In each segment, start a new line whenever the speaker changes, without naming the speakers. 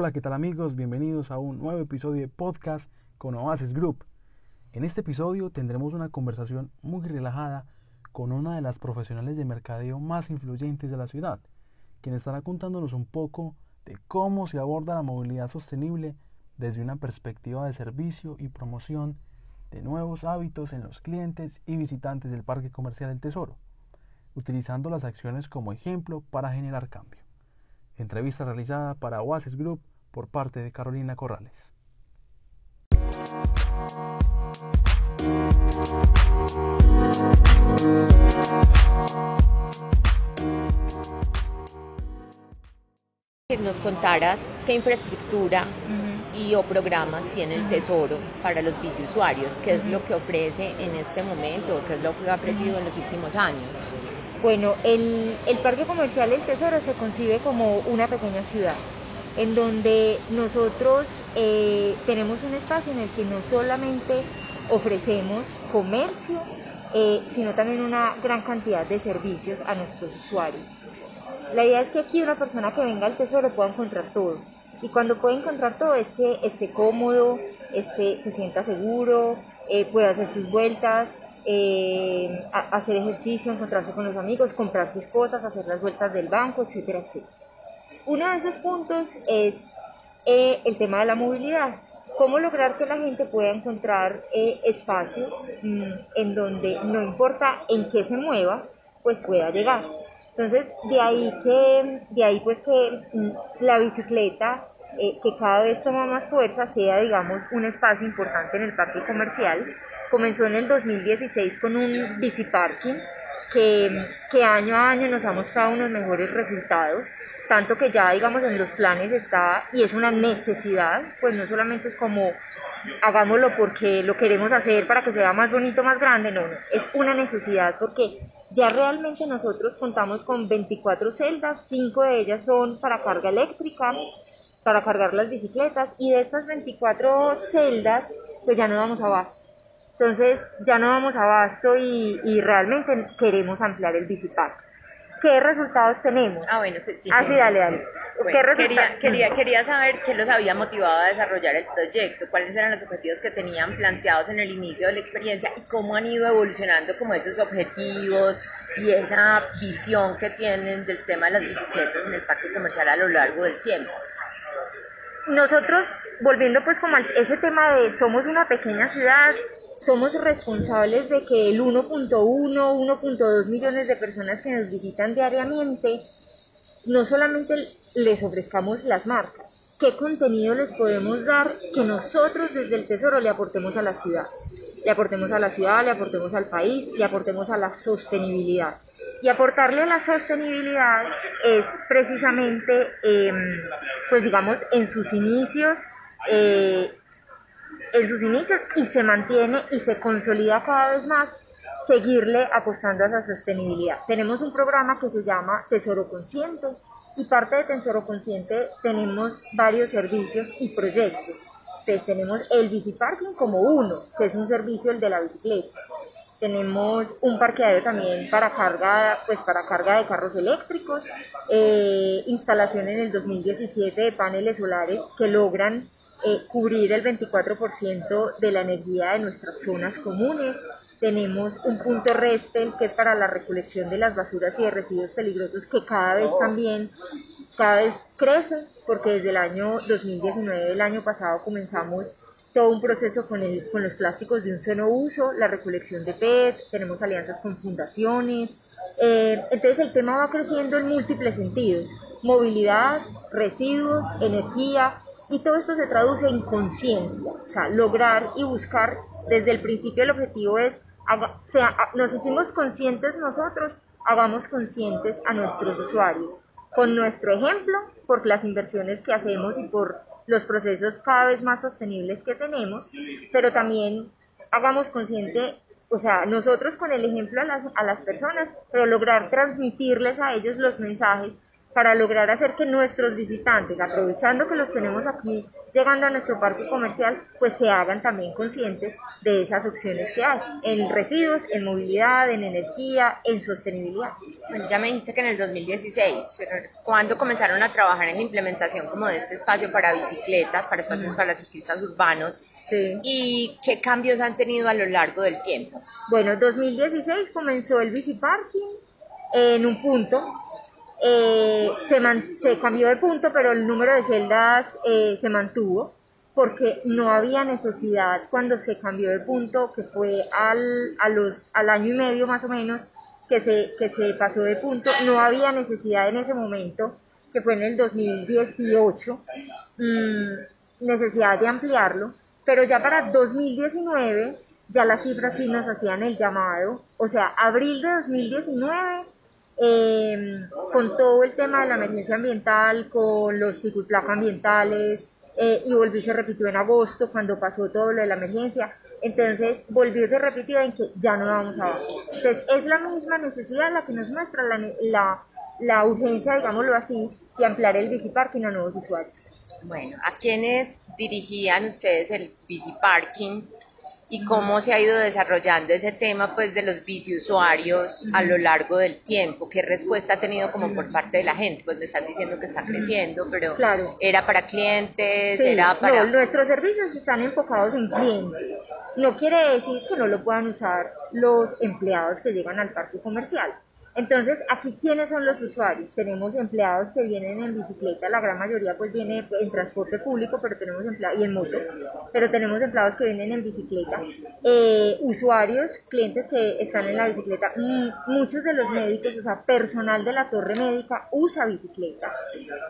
Hola, ¿qué tal amigos? Bienvenidos a un nuevo episodio de podcast con Oasis Group. En este episodio tendremos una conversación muy relajada con una de las profesionales de mercadeo más influyentes de la ciudad, quien estará contándonos un poco de cómo se aborda la movilidad sostenible desde una perspectiva de servicio y promoción de nuevos hábitos en los clientes y visitantes del Parque Comercial El Tesoro, utilizando las acciones como ejemplo para generar cambio. Entrevista realizada para Oasis Group por parte de Carolina Corrales.
Que nos contaras qué infraestructura y o programas tiene el Tesoro para los biciusuarios, qué es lo que ofrece en este momento, qué es lo que ha ofrecido en los últimos años.
Bueno, el, Parque Comercial El Tesoro se concibe como una pequeña ciudad, en donde nosotros eh, tenemos un espacio en el que no solamente ofrecemos comercio, eh, sino también una gran cantidad de servicios a nuestros usuarios. La idea es que aquí una persona que venga al tesoro pueda encontrar todo. Y cuando puede encontrar todo es que esté cómodo, esté, se sienta seguro, eh, pueda hacer sus vueltas, eh, hacer ejercicio, encontrarse con los amigos, comprar sus cosas, hacer las vueltas del banco, etcétera, etcétera. Uno de esos puntos es eh, el tema de la movilidad. ¿Cómo lograr que la gente pueda encontrar espacios mm, en donde no importa en qué se mueva, pues pueda llegar? Entonces, de ahí que, de ahí pues que la bicicleta, eh, que cada vez toma más fuerza, sea, digamos, un espacio importante en el parque comercial. Comenzó en el 2016 con un biciparking que, que año a año nos ha mostrado unos mejores resultados tanto que ya digamos en los planes está y es una necesidad, pues no solamente es como hagámoslo porque lo queremos hacer para que sea más bonito, más grande, no, no, es una necesidad porque ya realmente nosotros contamos con 24 celdas, 5 de ellas son para carga eléctrica, para cargar las bicicletas y de estas 24 celdas pues ya no damos abasto. Entonces ya no damos abasto y, y realmente queremos ampliar el bicipark. ¿Qué resultados tenemos?
Ah, bueno, pues sí.
Ah, sí, dale, dale.
Bueno, quería, quería, quería saber qué los había motivado a desarrollar el proyecto, cuáles eran los objetivos que tenían planteados en el inicio de la experiencia y cómo han ido evolucionando como esos objetivos y esa visión que tienen del tema de las bicicletas en el parque comercial a lo largo del tiempo.
Nosotros, volviendo pues como a ese tema de somos una pequeña ciudad, somos responsables de que el 1.1, 1.2 millones de personas que nos visitan diariamente, no solamente les ofrezcamos las marcas, qué contenido les podemos dar que nosotros desde el Tesoro le aportemos a la ciudad. Le aportemos a la ciudad, le aportemos al país, le aportemos a la sostenibilidad. Y aportarle a la sostenibilidad es precisamente, em, pues digamos, en sus inicios, eh, en sus inicios y se mantiene y se consolida cada vez más seguirle apostando a la sostenibilidad. Tenemos un programa que se llama Tesoro Consciente y parte de Tesoro Consciente tenemos varios servicios y proyectos. Entonces tenemos el biciparking como uno, que es un servicio el de la bicicleta. Tenemos un parqueadero también para carga, pues para carga de carros eléctricos, eh, instalación en el 2017 de paneles solares que logran eh, cubrir el 24% de la energía de nuestras zonas comunes. Tenemos un punto RESPEL que es para la recolección de las basuras y de residuos peligrosos que cada vez también, cada vez crece porque desde el año 2019, el año pasado, comenzamos todo un proceso con, el, con los plásticos de un solo uso, la recolección de PET, tenemos alianzas con fundaciones. Eh, entonces el tema va creciendo en múltiples sentidos, movilidad, residuos, energía, y todo esto se traduce en conciencia, o sea, lograr y buscar desde el principio el objetivo es, sea, nos sentimos conscientes nosotros, hagamos conscientes a nuestros usuarios, con nuestro ejemplo, por las inversiones que hacemos y por los procesos cada vez más sostenibles que tenemos, pero también hagamos consciente, o sea, nosotros con el ejemplo a las, a las personas, pero lograr transmitirles a ellos los mensajes para lograr hacer que nuestros visitantes, aprovechando que los tenemos aquí llegando a nuestro parque comercial, pues se hagan también conscientes de esas opciones que hay en residuos, en movilidad, en energía, en sostenibilidad.
Bueno, ya me dijiste que en el 2016, pero ¿cuándo comenzaron a trabajar en la implementación como de este espacio para bicicletas, para espacios para ciclistas urbanos?
Sí.
¿Y qué cambios han tenido a lo largo del tiempo?
Bueno, 2016 comenzó el bici parking en un punto eh, se, se, cambió de punto, pero el número de celdas eh, se mantuvo porque no había necesidad cuando se cambió de punto, que fue al, a los, al año y medio más o menos que se, que se pasó de punto, no había necesidad en ese momento, que fue en el 2018, mmm, necesidad de ampliarlo, pero ya para 2019 ya las cifras sí nos hacían el llamado, o sea, abril de 2019 eh, con todo el tema de la emergencia ambiental, con los pico ambientales, eh, y volvió y se repitió en agosto cuando pasó todo lo de la emergencia. Entonces volvió y se repitió en que ya no vamos a Entonces es la misma necesidad la que nos muestra la, la, la urgencia, digámoslo así, de ampliar el biciparking a nuevos usuarios.
Bueno, ¿a quiénes dirigían ustedes el biciparking y cómo se ha ido desarrollando ese tema pues de los biciusuarios a lo largo del tiempo, qué respuesta ha tenido como por parte de la gente, pues me están diciendo que está creciendo, pero era para clientes, era para...
No, nuestros servicios están enfocados en clientes, no quiere decir que no lo puedan usar los empleados que llegan al parque comercial, entonces, aquí, ¿quiénes son los usuarios? Tenemos empleados que vienen en bicicleta, la gran mayoría pues viene en transporte público, pero tenemos empleados, y en moto, pero tenemos empleados que vienen en bicicleta. Eh, usuarios, clientes que están en la bicicleta, muchos de los médicos, o sea, personal de la torre médica usa bicicleta.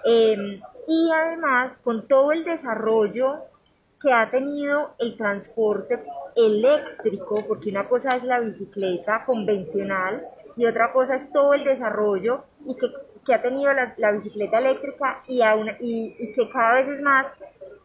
Em, y además, con todo el desarrollo que ha tenido el transporte eléctrico, porque una cosa es la bicicleta convencional, y otra cosa es todo el desarrollo y que, que ha tenido la, la, bicicleta eléctrica y, a una, y, que cada vez es más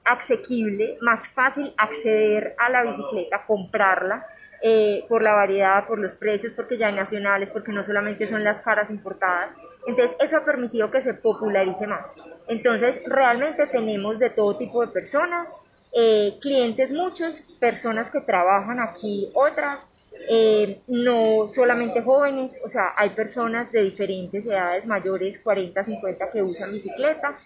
asequible, más fácil acceder a la bicicleta, comprarla. Eh, por la variedad, por los precios, porque ya hay nacionales, porque no solamente son las caras importadas. Entonces, eso ha permitido que se popularice más. Entonces, realmente tenemos de todo tipo de personas, eh, clientes muchos, personas que trabajan aquí, otras, eh, no solamente jóvenes, o sea, hay personas de diferentes edades, mayores, 40, 50, que usan bicicleta.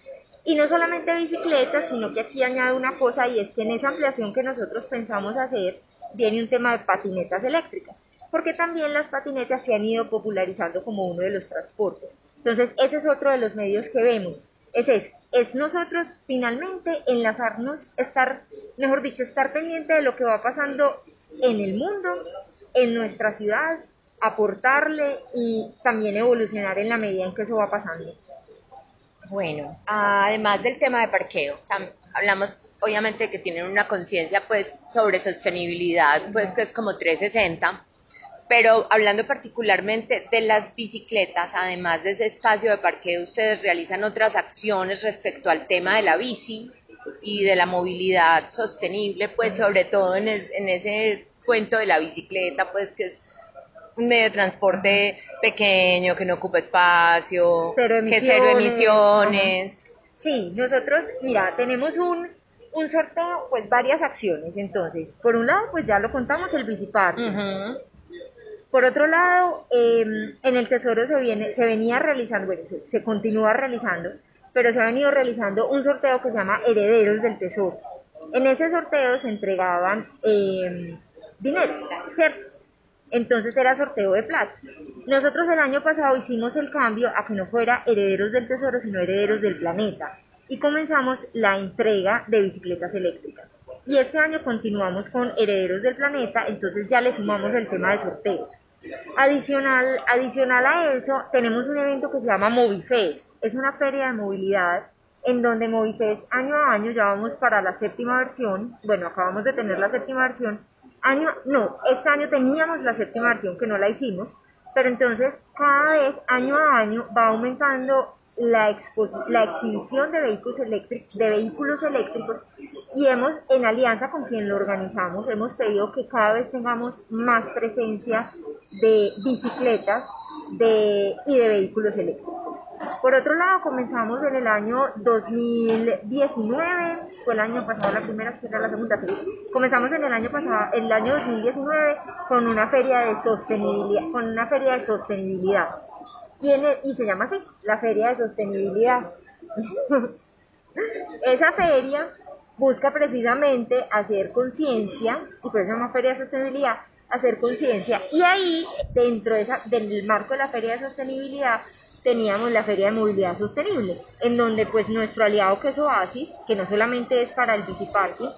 Y no solamente bicicletas, sino que aquí añado una cosa y es que en esa ampliación que nosotros pensamos hacer viene un tema de patinetas eléctricas, porque también las patinetas se han ido popularizando como uno de los transportes. Entonces, ese es otro de los medios que vemos. Es eso, es nosotros finalmente enlazarnos, estar, mejor dicho, estar pendiente de lo que va pasando en el mundo, en nuestra ciudad, aportarle y también evolucionar en la medida en que eso va pasando.
Bueno, además del tema de parqueo, hablamos obviamente que tienen una conciencia pues sobre sostenibilidad, pues que es como 360, pero hablando particularmente de las bicicletas, además de ese espacio de parqueo, ustedes realizan otras acciones respecto al tema de la bici y de la movilidad sostenible, pues sobre todo en, en ese cuento de la bicicleta, pues que es un medio de transporte pequeño, que no ocupa espacio, que cero emisiones.
Sí, nosotros, mira, tenemos un, un sorteo, pues varias acciones. Entonces, por un lado, pues ya lo contamos, el biciparque. Por otro lado, em, en el Tesoro se, viene, se venía realizando, bueno, se, continúa realizando, pero se ha venido realizando un sorteo que se llama Herederos del Tesoro. En ese sorteo se entregaban eh, dinero, ¿cierto? Entonces era sorteo de plata. Nosotros el año pasado hicimos el cambio a que no fuera herederos del tesoro, sino herederos del planeta. Y comenzamos la entrega de bicicletas eléctricas. Y este año continuamos con herederos del planeta, entonces ya le sumamos el tema de sorteos. Adicional, adicional a eso, tenemos un evento que se llama Movifest. Es una feria de movilidad en donde Movifest año a año ya vamos para la séptima versión. Bueno, acabamos de tener la séptima versión año, no, este año teníamos la séptima versión que no la hicimos, pero entonces cada vez, año a año, va aumentando la, la exhibición de vehículos, de vehículos eléctricos y hemos, en alianza con quien lo organizamos, hemos pedido que cada vez tengamos más presencia de bicicletas de, y de vehículos eléctricos. Por otro lado, comenzamos en el año 2019 fue el año pasado la primera, era la segunda. Comenzamos en el año pasado, el año 2019, con una feria de sostenibilidad, con una feria de sostenibilidad. Y, y se llama así, la feria de sostenibilidad. Esa feria busca precisamente hacer conciencia, y por eso se llama Feria de Sostenibilidad, hacer conciencia. Y ahí, dentro de esa, del marco de la Feria de Sostenibilidad, teníamos la Feria de Movilidad Sostenible, en donde pues nuestro aliado que es Oasis, que no solamente es para el biciparking,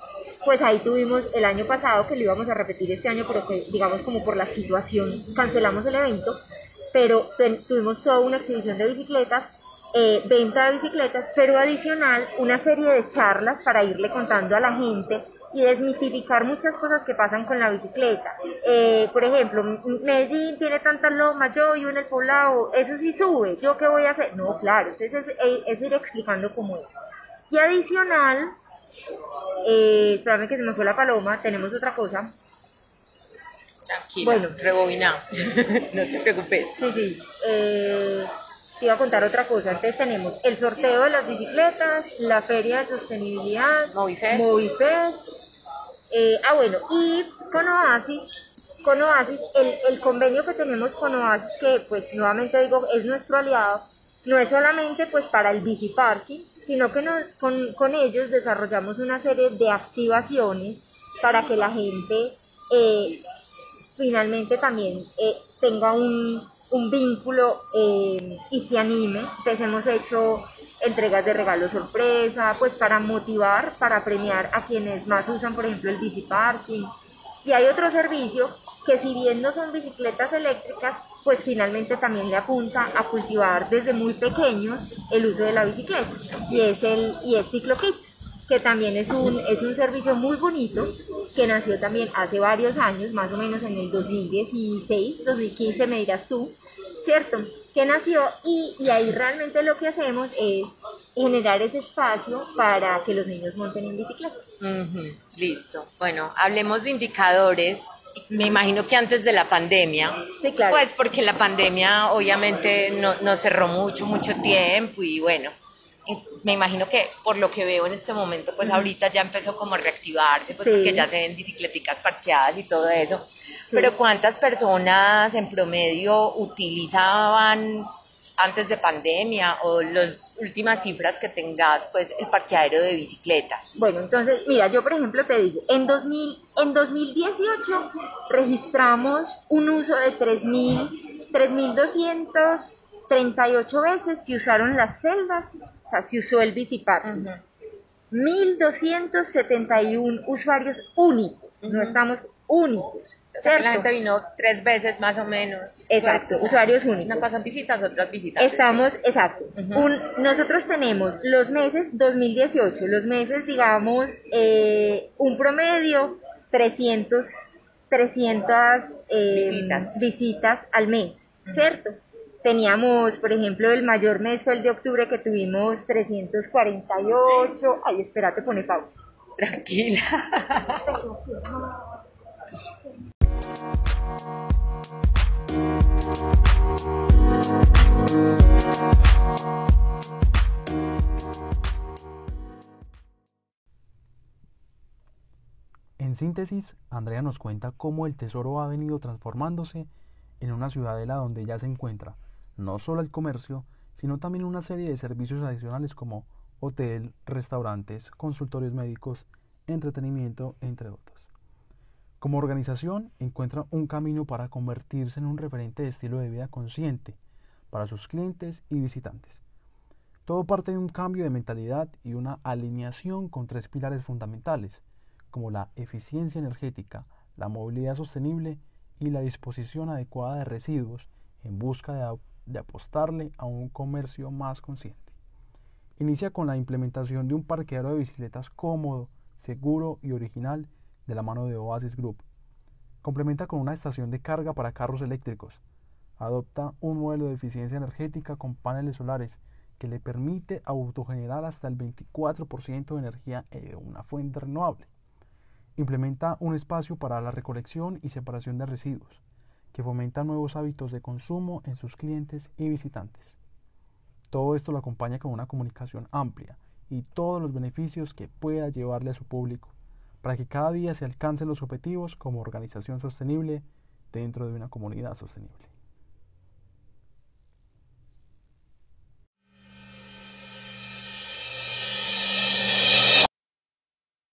pues ahí tuvimos el año pasado, que lo íbamos a repetir este año, pero que digamos como por la situación cancelamos el evento, pero tuvimos toda una exhibición de bicicletas eh, venta de bicicletas, pero adicional una serie de charlas para irle contando a la gente y desmitificar muchas cosas que pasan con la bicicleta. Eh, por ejemplo, Medellín tiene tantas lomas, yo vivo en el poblado, eso sí sube, ¿yo qué voy a hacer? No, claro, entonces es, es ir explicando cómo es. Y adicional, eh, espérame que se me fue la paloma, tenemos otra cosa.
Tranquila, bueno, rebobinado, no te preocupes.
Sí, sí. Eh, te iba a contar otra cosa. Entonces tenemos el sorteo de las bicicletas, la feria de sostenibilidad,
Movifest.
Eh, ah, bueno, y con Oasis, con Oasis, el, el, convenio que tenemos con Oasis, que pues nuevamente digo, es nuestro aliado, no es solamente pues para el bici parking, sino que nos, con, con ellos desarrollamos una serie de activaciones para que la gente eh, finalmente también eh, tenga un, un vínculo eh, y se anime. Entonces hemos hecho entregas de regalos sorpresa, pues para motivar, para premiar a quienes más usan, por ejemplo, el bici parking. Y hay otro servicio que si bien no son bicicletas eléctricas, pues finalmente también le apunta a cultivar desde muy pequeños el uso de la bicicleta y es el y es Ciclo que también es un, es un servicio muy bonito, que nació también hace varios años, más o menos en el 2016, 2015 me dirás tú, ¿cierto? Que nació y, y ahí realmente lo que hacemos es generar ese espacio para que los niños monten en bicicleta.
Listo. Bueno, hablemos de indicadores. Me imagino que antes de la pandemia,
sí, claro.
pues porque la pandemia obviamente no, no cerró mucho, mucho tiempo y bueno, me imagino que por lo que veo en este momento, pues ahorita ya empezó como a reactivarse, pues porque ya se ven bicicleticas parqueadas y todo eso. Pero ¿cuántas personas en promedio utilizaban antes de pandemia o las últimas cifras que tengas, pues el parqueadero de bicicletas?
Bueno, entonces, mira, yo por ejemplo te digo, en, 2000, en 2018 registramos un uso de 3.238 veces, se usaron las celdas, o sea, se usó el biciparking. 1.271 usuarios únicos, no estamos únicos.
O sea, la gente vino tres veces más o menos.
Exacto, pues, usuarios únicos.
Una pasan visitas, otras visitas.
Estamos, exacto. nosotros tenemos los meses 2018, los meses, digamos, eh, un promedio 300, 300 eh, visitas. visitas al mes, ¿cierto? Teníamos, por ejemplo, el mayor mes fue el de octubre que tuvimos 348. Ay, espérate, pone pausa.
Tranquila.
En síntesis, Andrea nos cuenta cómo el tesoro ha venido transformándose en una ciudadela donde ya se encuentra no solo el comercio, sino también una serie de servicios adicionales como hotel, restaurantes, consultorios médicos, entretenimiento, entre otros. Como organización, encuentra un camino para convertirse en un referente de estilo de vida consciente para sus clientes y visitantes. Todo parte de un cambio de mentalidad y una alineación con tres pilares fundamentales, como la eficiencia energética, la movilidad sostenible y la disposición adecuada de residuos en busca de de apostarle a un comercio más consciente. Inicia con la implementación de un parqueadero de bicicletas cómodo, seguro y original de la mano de Oasis Group. Complementa con una estación de carga para carros eléctricos. Adopta un modelo de eficiencia energética con paneles solares que le permite autogenerar hasta el 24% de energía de una fuente renovable. Implementa un espacio para la recolección y separación de residuos que fomenta nuevos hábitos de consumo en sus clientes y visitantes. Todo esto lo acompaña con una comunicación amplia y todos los beneficios que pueda llevarle a su público, para que cada día se alcancen los objetivos como organización sostenible dentro de una comunidad sostenible.